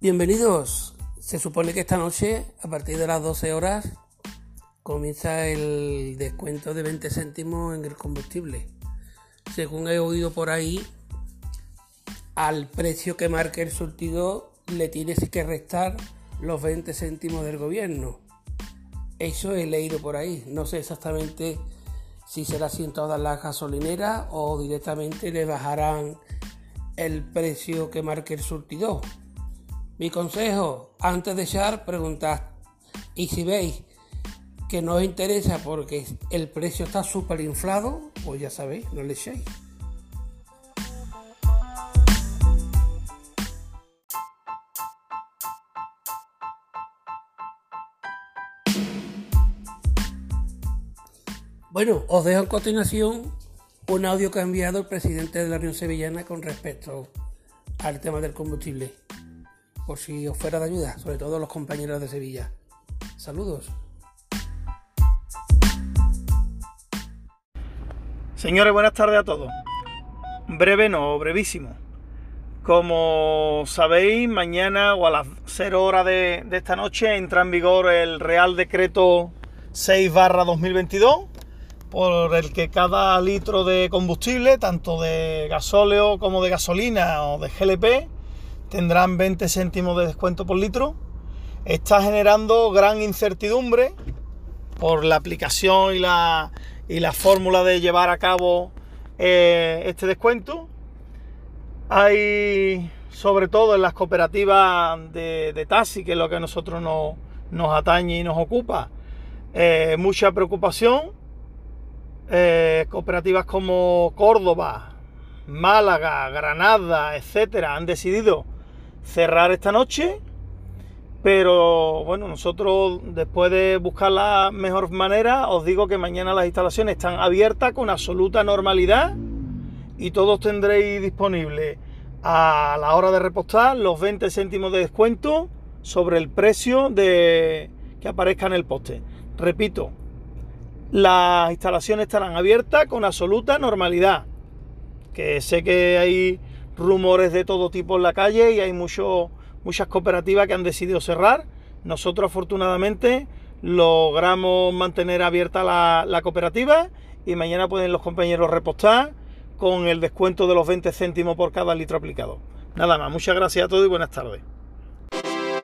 Bienvenidos. Se supone que esta noche, a partir de las 12 horas, comienza el descuento de 20 céntimos en el combustible. Según he oído por ahí, al precio que marque el surtido le tienes que restar los 20 céntimos del gobierno. Eso he leído por ahí. No sé exactamente si será así en todas las gasolineras o directamente le bajarán el precio que marque el surtidor. Mi consejo, antes de echar, preguntad. Y si veis que no os interesa porque el precio está súper inflado, pues ya sabéis, no le echéis. Bueno, os dejo a continuación un audio que ha enviado el presidente de la Unión Sevillana con respecto al tema del combustible por si os fuera de ayuda, sobre todo los compañeros de Sevilla. Saludos. Señores, buenas tardes a todos. Breve no, brevísimo. Como sabéis, mañana o a las 0 horas de, de esta noche entra en vigor el Real Decreto 6 barra 2022, por el que cada litro de combustible, tanto de gasóleo como de gasolina o de GLP, tendrán 20 céntimos de descuento por litro. Está generando gran incertidumbre por la aplicación y la, y la fórmula de llevar a cabo eh, este descuento. Hay, sobre todo en las cooperativas de, taxi, que es lo que a nosotros nos, atañe y nos ocupa, eh, mucha preocupación. Eh, cooperativas como Córdoba, Málaga, Granada, etcétera, han decidido cerrar esta noche, pero bueno, nosotros después de buscar la mejor manera, os digo que mañana las instalaciones están abiertas con absoluta normalidad y todos tendréis disponible a la hora de repostar los 20 céntimos de descuento sobre el precio de que aparezca en el poste. Repito, las instalaciones estarán abiertas con absoluta normalidad. Que sé que hay rumores de todo tipo en la calle y hay mucho, muchas cooperativas que han decidido cerrar. Nosotros afortunadamente logramos mantener abierta la, la cooperativa y mañana pueden los compañeros repostar con el descuento de los 20 céntimos por cada litro aplicado. Nada más, muchas gracias a todos y buenas tardes.